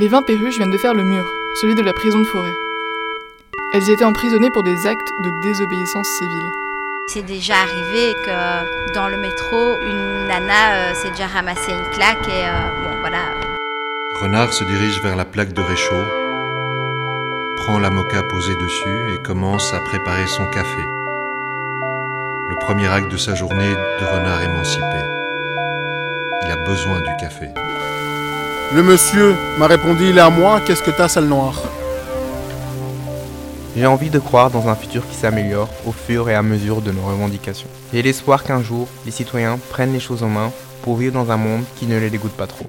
Les 20 perruches viennent de faire le mur, celui de la prison de forêt. Elles y étaient emprisonnées pour des actes de désobéissance civile. C'est déjà arrivé que dans le métro, une nana euh, s'est déjà ramassée une claque et euh, bon voilà. Renard se dirige vers la plaque de réchaud, prend la moka posée dessus et commence à préparer son café. Le premier acte de sa journée de renard émancipé. Il a besoin du café. Le monsieur m'a répondu Il est à moi, qu'est-ce que t'as, sale noire J'ai envie de croire dans un futur qui s'améliore au fur et à mesure de nos revendications. J'ai l'espoir qu'un jour, les citoyens prennent les choses en main pour vivre dans un monde qui ne les dégoûte pas trop.